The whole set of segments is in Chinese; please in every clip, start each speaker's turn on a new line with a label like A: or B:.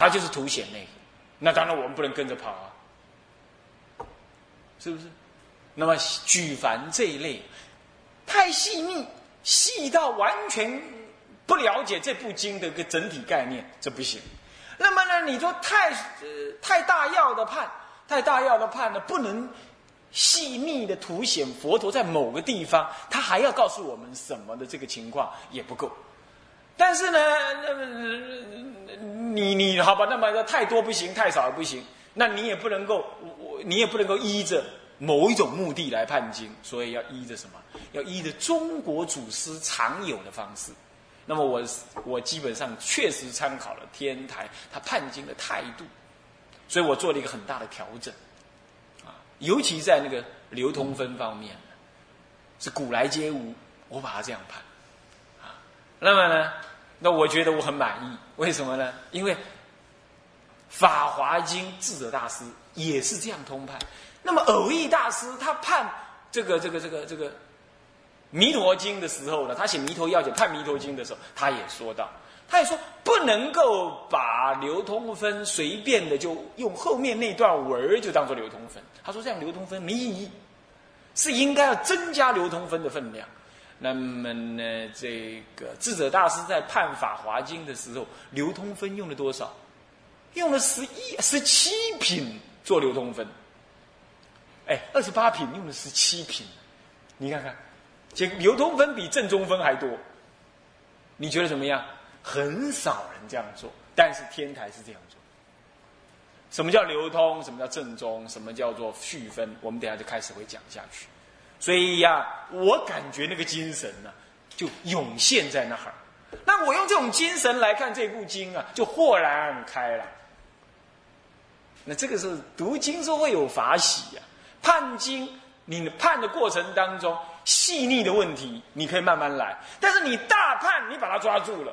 A: 它就是凸显那个，那当然我们不能跟着跑啊，是不是？那么举凡这一类，太细密，细到完全不了解这部经的一个整体概念，这不行。那么呢，你说太呃太大要的判，太大要的判呢，不能细密的凸显佛陀在某个地方，他还要告诉我们什么的这个情况也不够。但是呢，那么你你好吧，那么太多不行，太少也不行，那你也不能够，我你也不能够依着某一种目的来判经，所以要依着什么？要依着中国祖师常有的方式。那么我我基本上确实参考了天台他判经的态度，所以我做了一个很大的调整，啊，尤其在那个流通分方面，是古来皆无，我把它这样判，啊，那么呢？那我觉得我很满意，为什么呢？因为《法华经》智者大师也是这样通判。那么偶益大师他判这个这个这个这个《弥陀经》的时候呢，他写《弥陀要解》判《弥陀经》的时候，他也说到，他也说不能够把流通分随便的就用后面那段文儿就当做流通分。他说这样流通分没意义，是应该要增加流通分的分量。那么呢，这个智者大师在判《法华经》的时候，流通分用了多少？用了十一、十七品做流通分。哎，二十八品用了十七品，你看看，这流通分比正中分还多。你觉得怎么样？很少人这样做，但是天台是这样做。什么叫流通？什么叫正宗？什么叫做续分？我们等下就开始会讲下去。所以呀，我感觉那个精神呢，就涌现在那儿。那我用这种精神来看这部经啊，就豁然开朗。那这个是读经是会有法喜呀。判经，你判的过程当中细腻的问题，你可以慢慢来。但是你大判，你把它抓住了，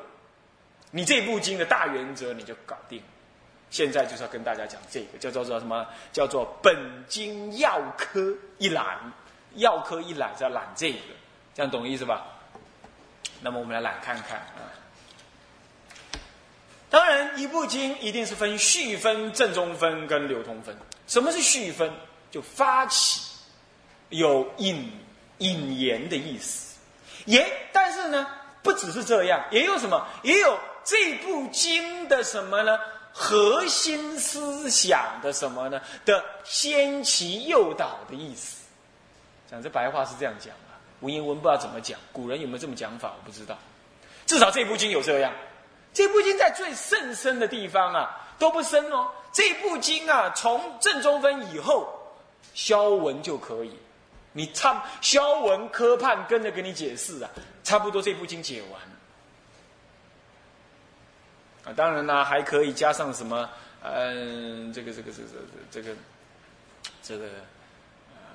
A: 你这部经的大原则你就搞定。现在就是要跟大家讲这个，叫做做什么？叫做本经要科一览。药科一揽是要揽这个，这样懂意思吧？那么我们来揽看看啊。当然，一部经一定是分序分、正中分跟流通分。什么是序分？就发起有引引言的意思。也，但是呢，不只是这样，也有什么？也有这部经的什么呢？核心思想的什么呢？的先期诱导的意思。讲这白话是这样讲啊，文言文不知道怎么讲，古人有没有这么讲法，我不知道。至少这部经有这样，这部经在最甚深的地方啊都不深哦。这部经啊，从正中分以后，消文就可以。你差消文科判跟着给你解释啊，差不多这部经解完。啊，当然啦，还可以加上什么？嗯，这个这个这个这个这个。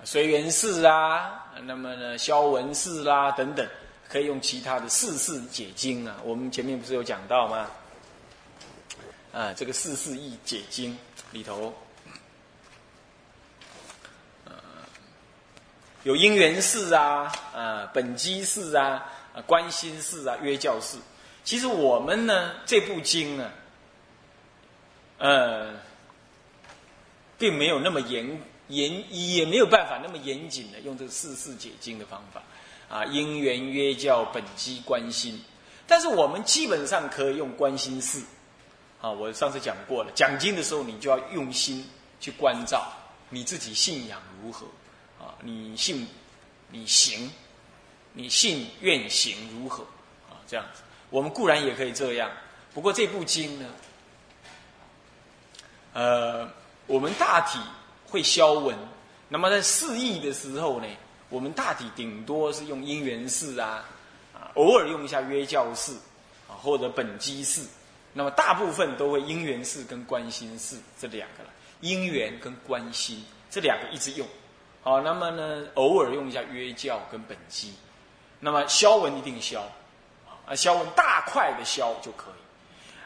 A: 随缘寺啊，那么呢，消文寺啦等等，可以用其他的四事解经啊。我们前面不是有讲到吗？啊，这个四事义解经里头，呃，有因缘寺啊，啊，本机寺啊，啊，观心寺啊，约教寺。其实我们呢，这部经呢，呃，并没有那么严。严也没有办法那么严谨的用这个四事解经的方法，啊，因缘约教本机观心，但是我们基本上可以用观心事，啊，我上次讲过了，讲经的时候你就要用心去关照你自己信仰如何，啊，你信你行，你信愿行如何，啊，这样子，我们固然也可以这样，不过这部经呢，呃，我们大体。会消文，那么在释义的时候呢，我们大体顶多是用因缘式啊，啊，偶尔用一下约教式，啊，或者本机式，那么大部分都会因缘式跟观心式这两个了，因缘跟观心这两个一直用，好，那么呢，偶尔用一下约教跟本机，那么消文一定消，啊，消文大块的消就可以。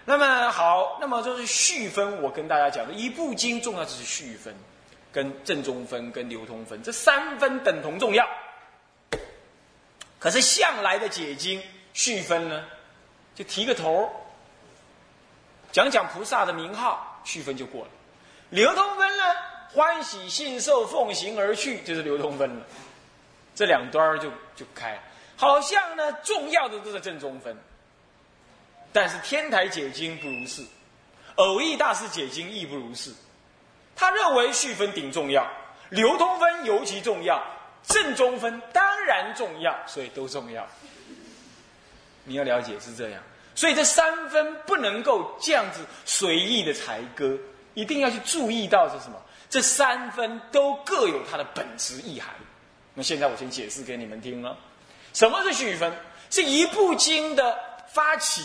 A: 那么好，那么就是续分，我跟大家讲的一部经重要就是续分。跟正中分、跟流通分，这三分等同重要。可是向来的解经续分呢，就提个头讲讲菩萨的名号，续分就过了。流通分呢，欢喜信受奉行而去，就是流通分了。这两端就就开，好像呢重要的都是正中分，但是天台解经不如是，偶益大师解经亦不如是。他认为续分顶重要，流通分尤其重要，正中分当然重要，所以都重要。你要了解是这样，所以这三分不能够这样子随意的裁割，一定要去注意到是什么？这三分都各有它的本质意涵。那现在我先解释给你们听了，什么是续分？是一部经的发起，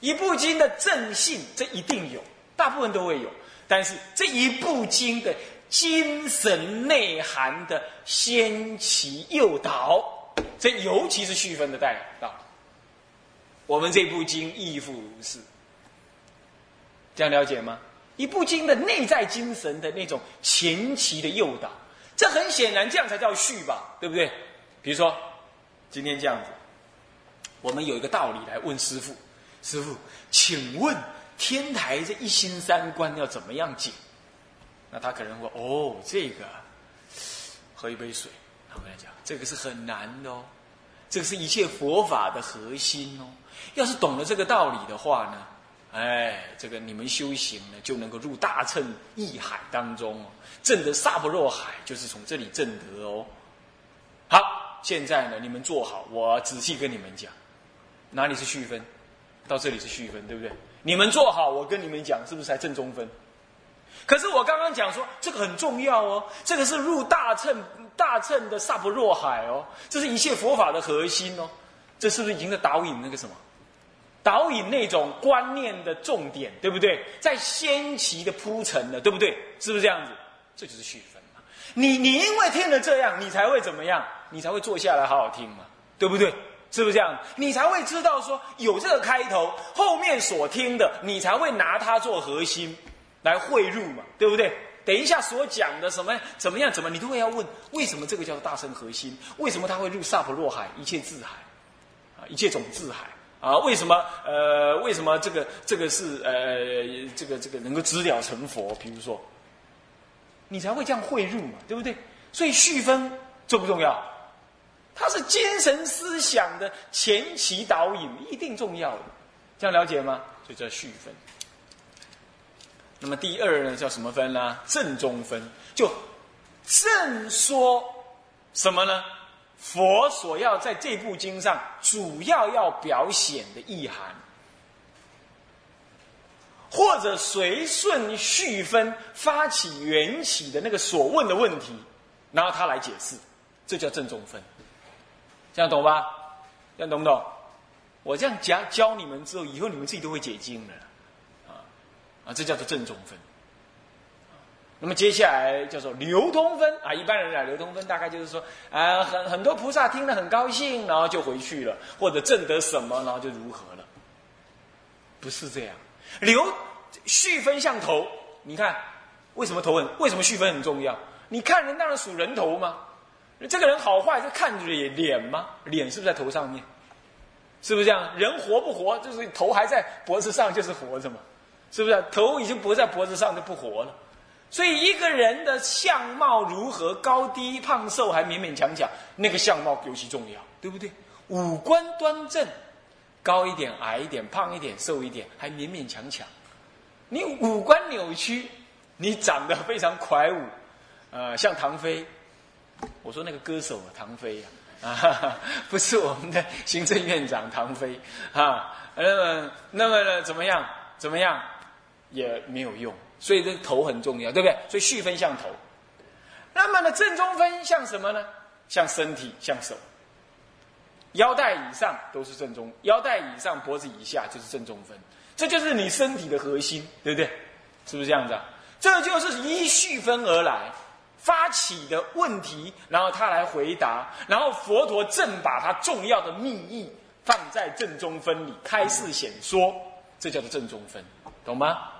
A: 一部经的正信，这一定有，大部分都会有。但是这一部经的精神内涵的先起诱导，这尤其是续分的带到。我们这部经亦复如是，这样了解吗？一部经的内在精神的那种前期的诱导，这很显然，这样才叫续吧，对不对？比如说，今天这样子，我们有一个道理来问师傅，师傅，请问。天台这一心三观要怎么样解？那他可能说：“哦，这个喝一杯水。”我跟他讲，这个是很难的哦，这个是一切佛法的核心哦。要是懂了这个道理的话呢，哎，这个你们修行呢就能够入大乘意海当中哦，证得萨婆若海，就是从这里证得哦。好，现在呢你们坐好，我仔细跟你们讲，哪里是续分？到这里是续分，对不对？你们做好，我跟你们讲，是不是才正中分？可是我刚刚讲说，这个很重要哦，这个是入大乘大乘的萨婆若海哦，这是一切佛法的核心哦，这是不是已经在导引那个什么？导引那种观念的重点，对不对？在先期的铺陈的，对不对？是不是这样子？这就是续分嘛。你你因为听了这样，你才会怎么样？你才会坐下来好好听嘛，对不对？是不是这样？你才会知道说有这个开头，后面所听的，你才会拿它做核心来汇入嘛，对不对？等一下所讲的什么怎么样怎么，你都会要问为什么这个叫做大乘核心？为什么它会入萨婆若海一切智海啊？一切种智海啊？为什么呃？为什么这个这个是呃这个这个能够知了成佛？比如说，你才会这样汇入嘛，对不对？所以续分重不重要？它是精神思想的前期导引，一定重要的，这样了解吗？所以叫续分。那么第二呢，叫什么分呢？正中分，就正说什么呢？佛所要在这部经上主要要表显的意涵，或者随顺续分发起缘起的那个所问的问题，然后他来解释，这叫正中分。这样懂吧？这样懂不懂？我这样讲教你们之后，以后你们自己都会解经的，啊啊，这叫做正中分。那么接下来叫做流通分啊，一般人来流通分大概就是说，啊，很很多菩萨听了很高兴，然后就回去了，或者证得什么，然后就如何了？不是这样，流续分像头，你看为什么头很？为什么续分很重要？你看人当然数人头吗？这个人好坏，是看脸脸吗？脸是不是在头上面？是不是这样？人活不活，就是头还在脖子上，就是活着嘛？是不是？头已经不在脖子上，就不活了。所以一个人的相貌如何，高低胖瘦还勉勉强强，那个相貌尤其重要，对不对？五官端正，高一点、矮一点、胖一点、瘦一点，还勉勉强强。你五官扭曲，你长得非常魁梧，呃，像唐飞。我说那个歌手啊唐飞呀，啊哈哈，不是我们的行政院长唐飞啊。那么，那么呢，怎么样？怎么样？也没有用。所以这个头很重要，对不对？所以续分像头。那么呢，正中分像什么呢？像身体，像手。腰带以上都是正中，腰带以上脖子以下就是正中分。这就是你身体的核心，对不对？是不是这样子啊？这就是依续分而来。发起的问题，然后他来回答，然后佛陀正把他重要的密意放在正中分里开示显说，这叫做正中分，懂吗？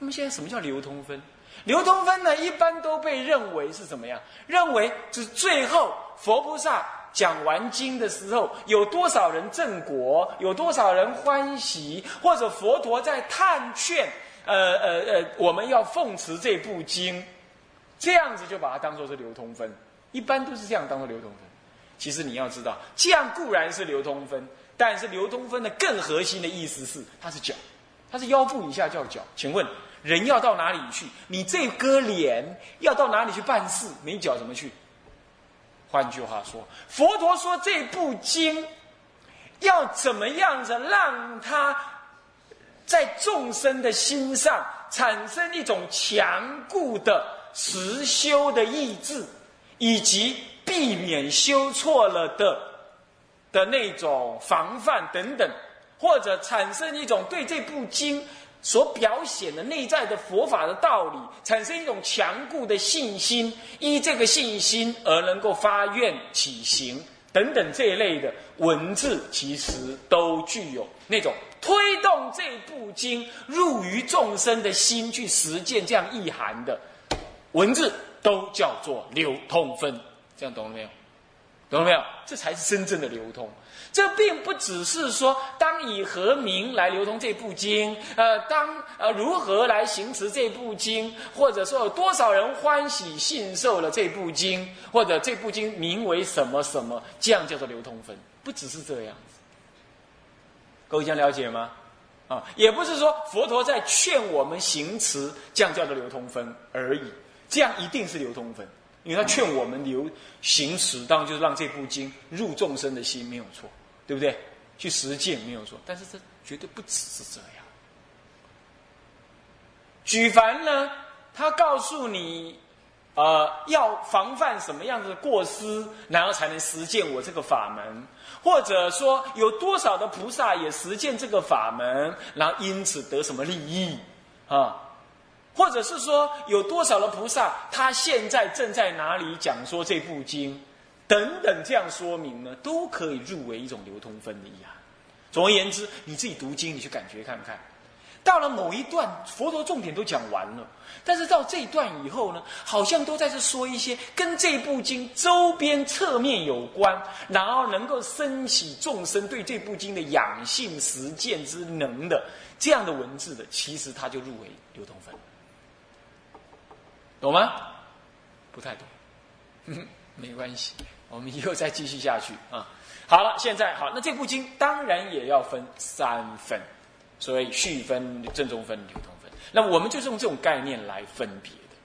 A: 那么现在什么叫流通分？流通分呢，一般都被认为是怎么样？认为是最后佛菩萨讲完经的时候，有多少人正果，有多少人欢喜，或者佛陀在探劝，呃呃呃，我们要奉持这部经，这样子就把它当做是流通分，一般都是这样当做流通分。其实你要知道，这样固然是流通分，但是流通分的更核心的意思是，它是脚，它是腰部以下叫脚。请问，人要到哪里去？你这割脸要到哪里去办事？没脚怎么去？换句话说，佛陀说这部经要怎么样子让它在众生的心上产生一种强固的实修的意志，以及避免修错了的的那种防范等等，或者产生一种对这部经。所表显的内在的佛法的道理，产生一种强固的信心，依这个信心而能够发愿起行等等这一类的文字，其实都具有那种推动这部经入于众生的心去实践这样意涵的文字，都叫做流通分。这样懂了没有？懂了没有？这才是真正的流通。这并不只是说当以何名来流通这部经，呃，当呃如何来行持这部经，或者说有多少人欢喜信受了这部经，或者这部经名为什么什么，这样叫做流通分，不只是这样子。各位将了解吗？啊，也不是说佛陀在劝我们行持，这样叫做流通分而已，这样一定是流通分，因为他劝我们流行持，当然就是让这部经入众生的心，没有错。对不对？去实践没有错，但是这绝对不只是这样。举凡呢，他告诉你，呃，要防范什么样的过失，然后才能实践我这个法门，或者说有多少的菩萨也实践这个法门，然后因此得什么利益啊？或者是说有多少的菩萨，他现在正在哪里讲说这部经？等等，这样说明呢，都可以入为一种流通分的意涵。总而言之，你自己读经，你去感觉看看。到了某一段，佛陀重点都讲完了，但是到这一段以后呢，好像都在这说一些跟这部经周边侧面有关，然后能够升起众生对这部经的养性实践之能的这样的文字的，其实它就入为流通分，懂吗？不太懂，没关系。我们以后再继续下去啊！好了，现在好，那这部经当然也要分三分，所以序分、正中分、流通分。那我们就是用这种概念来分别的，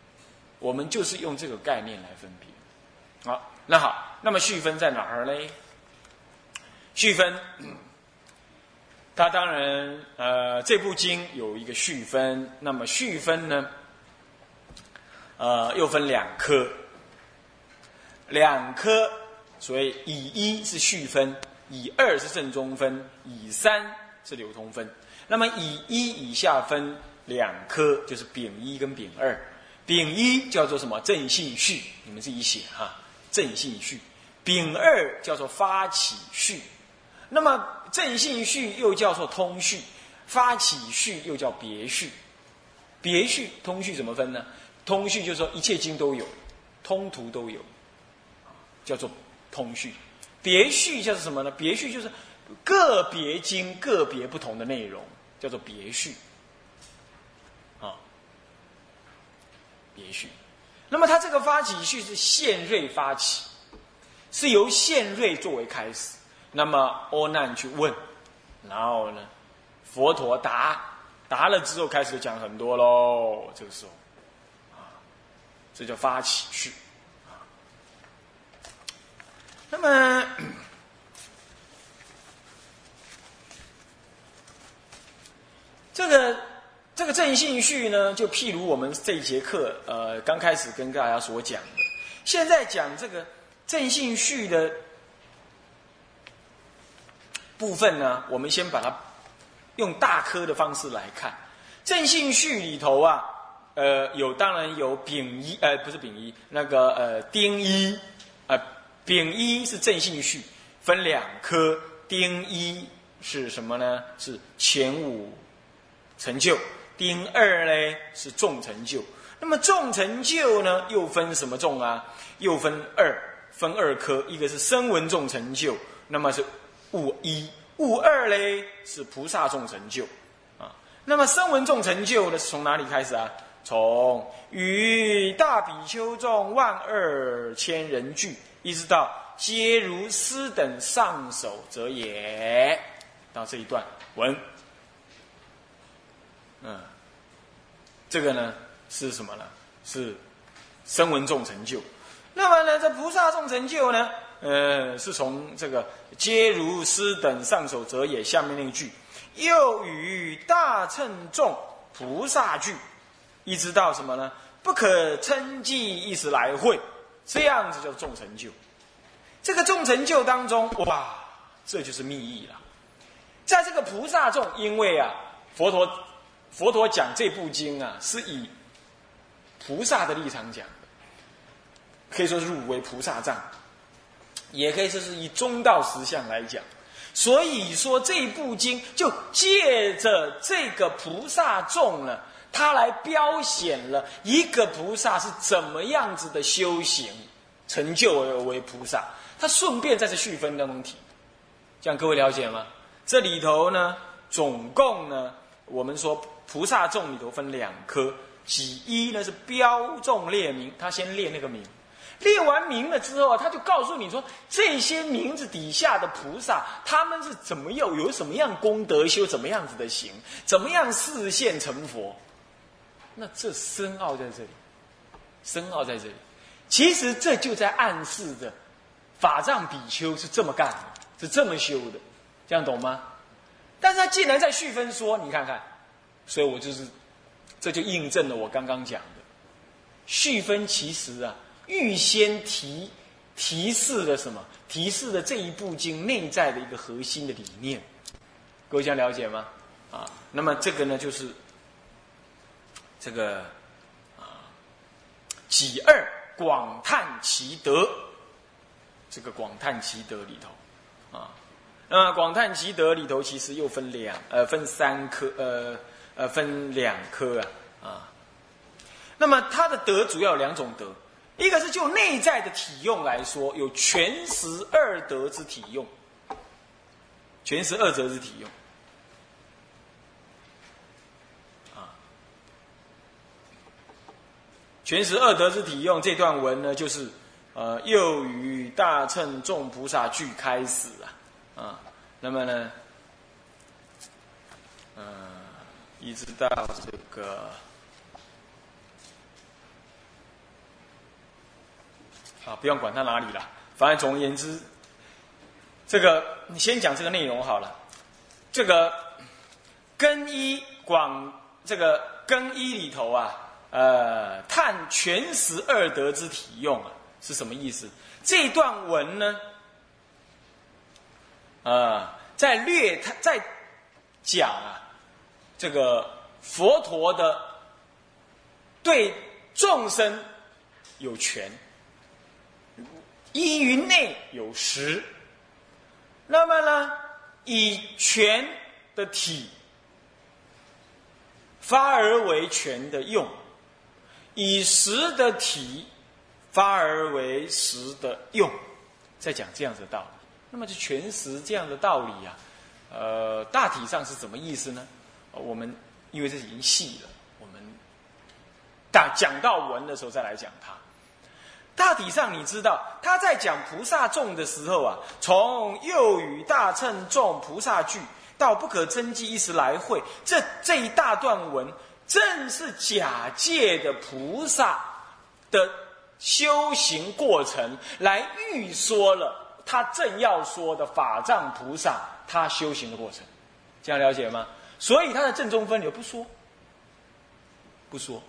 A: 我们就是用这个概念来分别。好，那好，那么序分在哪儿嘞？序分，它当然呃，这部经有一个序分，那么序分呢，呃，又分两科。两科，所以以一是序分，以二是正中分，以三是流通分。那么以一以下分两科，就是丙一跟丙二。丙一叫做什么？正信序，你们自己写哈。正信序。丙二叫做发起序。那么正信序又叫做通序，发起序又叫别序。别序、通序怎么分呢？通序就是说一切经都有，通途都有。叫做通序，别序叫做什么呢？别序就是个别经个别不同的内容，叫做别序。啊，别序。那么它这个发起序是现瑞发起，是由现瑞作为开始。那么阿难去问，然后呢，佛陀答，答了之后开始讲很多喽。这个时候，这叫发起序。那么，这个这个正信序呢，就譬如我们这一节课，呃，刚开始跟大家所讲的，现在讲这个正信序的部分呢，我们先把它用大科的方式来看。正信序里头啊，呃，有当然有丙一，呃，不是丙一，那个呃丁一，呃。丙一是正性序，分两科。丁一是什么呢？是前五成就。丁二呢是重成就。那么重成就呢，又分什么重啊？又分二分二科，一个是声闻众成就，那么是物一；物二嘞是菩萨众成就啊。那么声闻众成就的是从哪里开始啊？从与大比丘众万二千人聚，一直到皆如斯等上首者也。到这一段文，嗯，这个呢是什么呢？是声闻众成就。那么呢，这菩萨众成就呢，呃，是从这个皆如斯等上首者也下面那一句，又与大乘众菩萨聚。一直到什么呢？不可称计一时来会，这样子叫众成就。这个众成就当中，哇，这就是密意了。在这个菩萨众，因为啊，佛陀佛陀讲这部经啊，是以菩萨的立场讲的，可以说是入为菩萨藏，也可以说是以中道实相来讲。所以说这部经就借着这个菩萨众呢。他来标显了一个菩萨是怎么样子的修行成就而为菩萨，他顺便在这续分当中提，这样各位了解吗？这里头呢，总共呢，我们说菩萨众里头分两科，其一呢是标众列名，他先列那个名，列完名了之后啊，他就告诉你说这些名字底下的菩萨，他们是怎么又，有什么样功德修，怎么样子的行，怎么样视现成佛。那这深奥在这里，深奥在这里。其实这就在暗示着，法藏比丘是这么干的，是这么修的，这样懂吗？但是他既然在续分说，你看看，所以我就是，这就印证了我刚刚讲的，续分其实啊，预先提提示了什么？提示了这一部经内在的一个核心的理念。各位想了解吗？啊，那么这个呢，就是。这个啊，己二广叹其德，这个广叹其德里头啊，那么广叹其德里头其实又分两呃分三科呃呃分两科啊。啊，那么它的德主要有两种德，一个是就内在的体用来说，有全十二德之体用，全十二德之体用。全十二德之体用这段文呢，就是呃，又与大乘众菩萨俱开始啊，啊，那么呢，呃，一直到这个啊，不用管它哪里了，反正总而言之，这个你先讲这个内容好了。这个更衣广，这个更衣里头啊。呃，探全十二德之体用啊，是什么意思？这段文呢，啊，在略他在讲啊，这个佛陀的对众生有权，依于内有实，那么呢，以权的体发而为权的用。以实的体发而为实的用，在讲这样子的道理。那么就全实这样的道理啊，呃，大体上是什么意思呢？我们因为这已经细了，我们大讲到文的时候再来讲它。大体上你知道他在讲菩萨众的时候啊，从右与大乘众菩萨聚到不可真迹一时来会，这这一大段文。正是假借的菩萨的修行过程，来预说了他正要说的法藏菩萨他修行的过程，这样了解吗？所以他的正中分流不说，不说。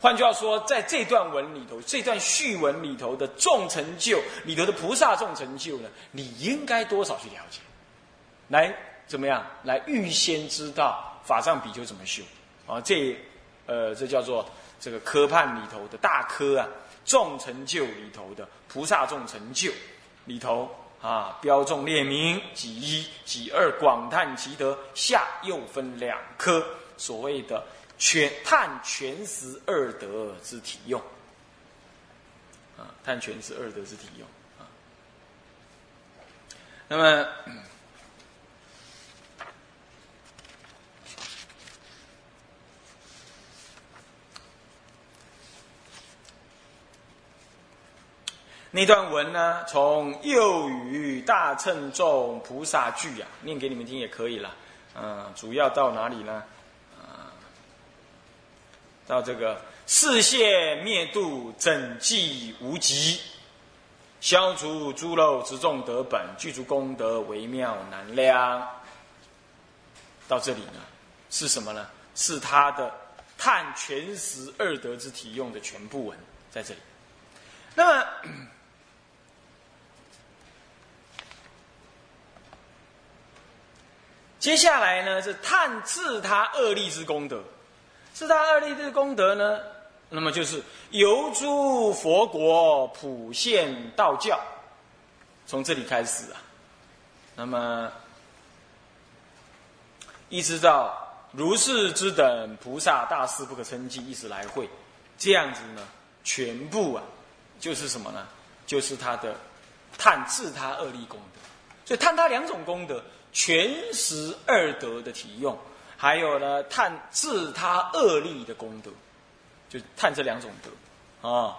A: 换句话说，在这段文里头，这段序文里头的众成就里头的菩萨众成就呢，你应该多少去了解，来怎么样？来预先知道法藏比丘怎么修。啊，这，呃，这叫做这个科判里头的大科啊，众成就里头的菩萨众成就里头啊，标众列名，几一几二，广叹其德，下又分两科，所谓的全探全十二德之体用，啊，探全十二德之体用啊。那么。那段文呢，从右语大乘众菩萨句啊，念给你们听也可以了。嗯，主要到哪里呢？啊，到这个世界灭度整寂无极，消除诸漏之众德本，具足功德微妙难量。到这里呢，是什么呢？是他的探全十二德之体用的全部文在这里。那么。接下来呢是探自他恶力之功德，自他恶力之功德呢，那么就是由诸佛国普现道教，从这里开始啊，那么一直到如是之等菩萨大士不可称计，一时来会，这样子呢，全部啊，就是什么呢？就是他的探自他恶力功德，所以探他两种功德。全十二德的体用，还有呢，探自他恶力的功德，就探这两种德啊。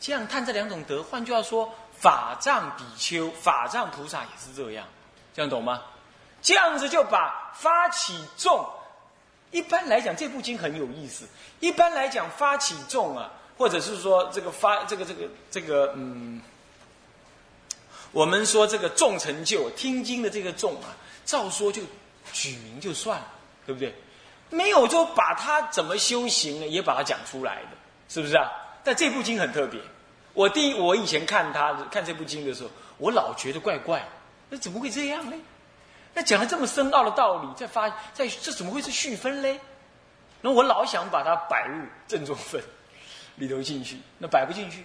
A: 这样探这两种德，换句话说，法藏比丘、法藏菩萨也是这样，这样懂吗？这样子就把发起众，一般来讲，这部经很有意思。一般来讲，发起众啊，或者是说这个发这个这个这个嗯，我们说这个众成就听经的这个众啊。照说就举名就算了，对不对？没有就把他怎么修行呢，也把它讲出来的，是不是啊？但这部经很特别。我第一，我以前看他看这部经的时候，我老觉得怪怪，那怎么会这样呢？那讲了这么深奥的道理，再发再这怎么会是续分嘞？那我老想把它摆入正中分里头进去，那摆不进去。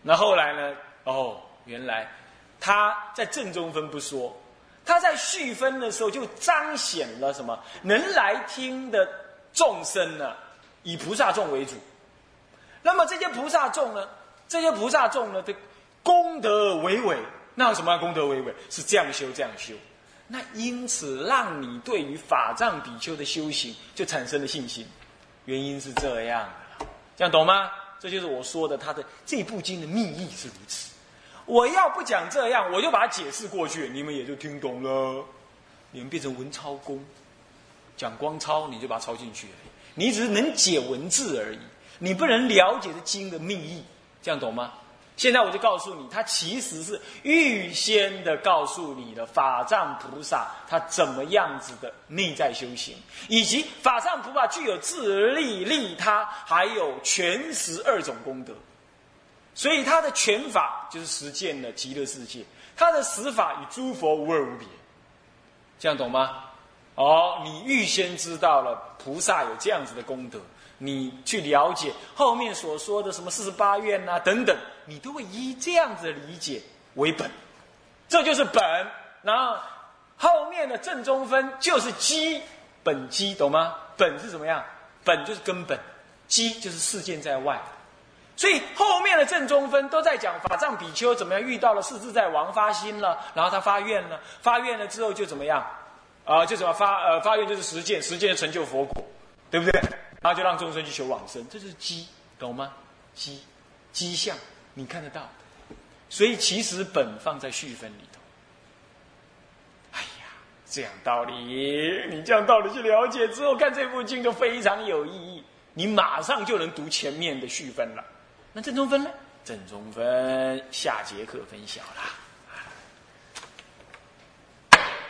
A: 那后来呢？哦，原来他在正中分不说。他在续分的时候，就彰显了什么？能来听的众生呢，以菩萨众为主。那么这些菩萨众呢，这些菩萨众呢的功德伟伟，那有什么功德伟伟？是这样修，这样修。那因此让你对于法藏比丘的修行就产生了信心。原因是这样的，这样懂吗？这就是我说的，他的这部经的密意是如此。我要不讲这样，我就把它解释过去，你们也就听懂了。你们变成文抄工，讲光抄，你就把它抄进去。你只是能解文字而已，你不能了解这经的密意，这样懂吗？现在我就告诉你，他其实是预先的告诉你的法藏菩萨他怎么样子的内在修行，以及法藏菩萨具有自利利他，还有全十二种功德。所以他的拳法就是实践了极乐世界，他的死法与诸佛无二无别，这样懂吗？哦，你预先知道了菩萨有这样子的功德，你去了解后面所说的什么四十八愿呐等等，你都会以这样子的理解为本，这就是本。然后后面的正中分就是基本基，懂吗？本是怎么样？本就是根本，基就是事件在外。所以后面的正中分都在讲法藏比丘怎么样遇到了世自在王发心了，然后他发愿了，发愿了之后就怎么样，啊，就怎么发呃发愿就是实践，实践成就佛果，对不对？然后就让众生去求往生，这是机，懂吗？机，机相，你看得到。所以其实本放在续分里头。哎呀，这样道理，你这样道理去了解之后，看这部经就非常有意义，你马上就能读前面的续分了。那正中分呢？正中分下节课分晓啦。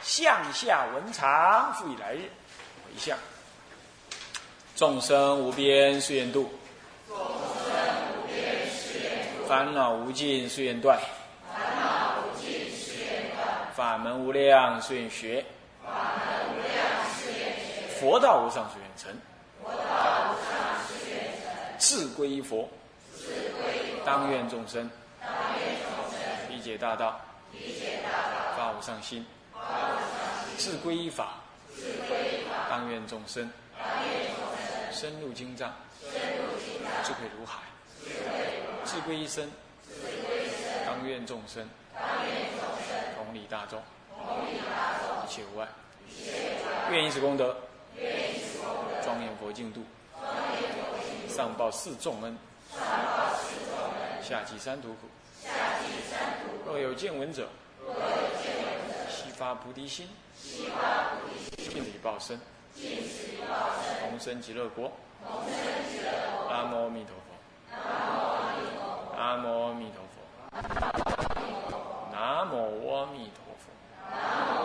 A: 向下文长，复以来日回向。众生无边誓愿度，
B: 众生无边誓愿度。
A: 烦恼无尽誓愿断，
B: 烦恼无尽誓愿断。
A: 法门无量誓愿学，
B: 法门无量誓愿学。
A: 佛道无上誓愿成，
B: 佛道无上誓愿成。
A: 自归佛。当愿众生。理解大道，发无上心，自归依法。当愿众生。深入经藏，智慧如海，自归一生。当愿众生。同理大众，一切无碍。愿以此功德，庄严佛净土，上报四重恩，下济三途苦。下若有见闻者，若有见闻者，悉发菩提心，悉发菩提心，尽礼报身，尽力报身，同生极乐国，同生极乐国。阿弥陀佛，阿弥陀佛，阿弥陀佛，阿弥陀佛，南无阿弥陀佛，南无。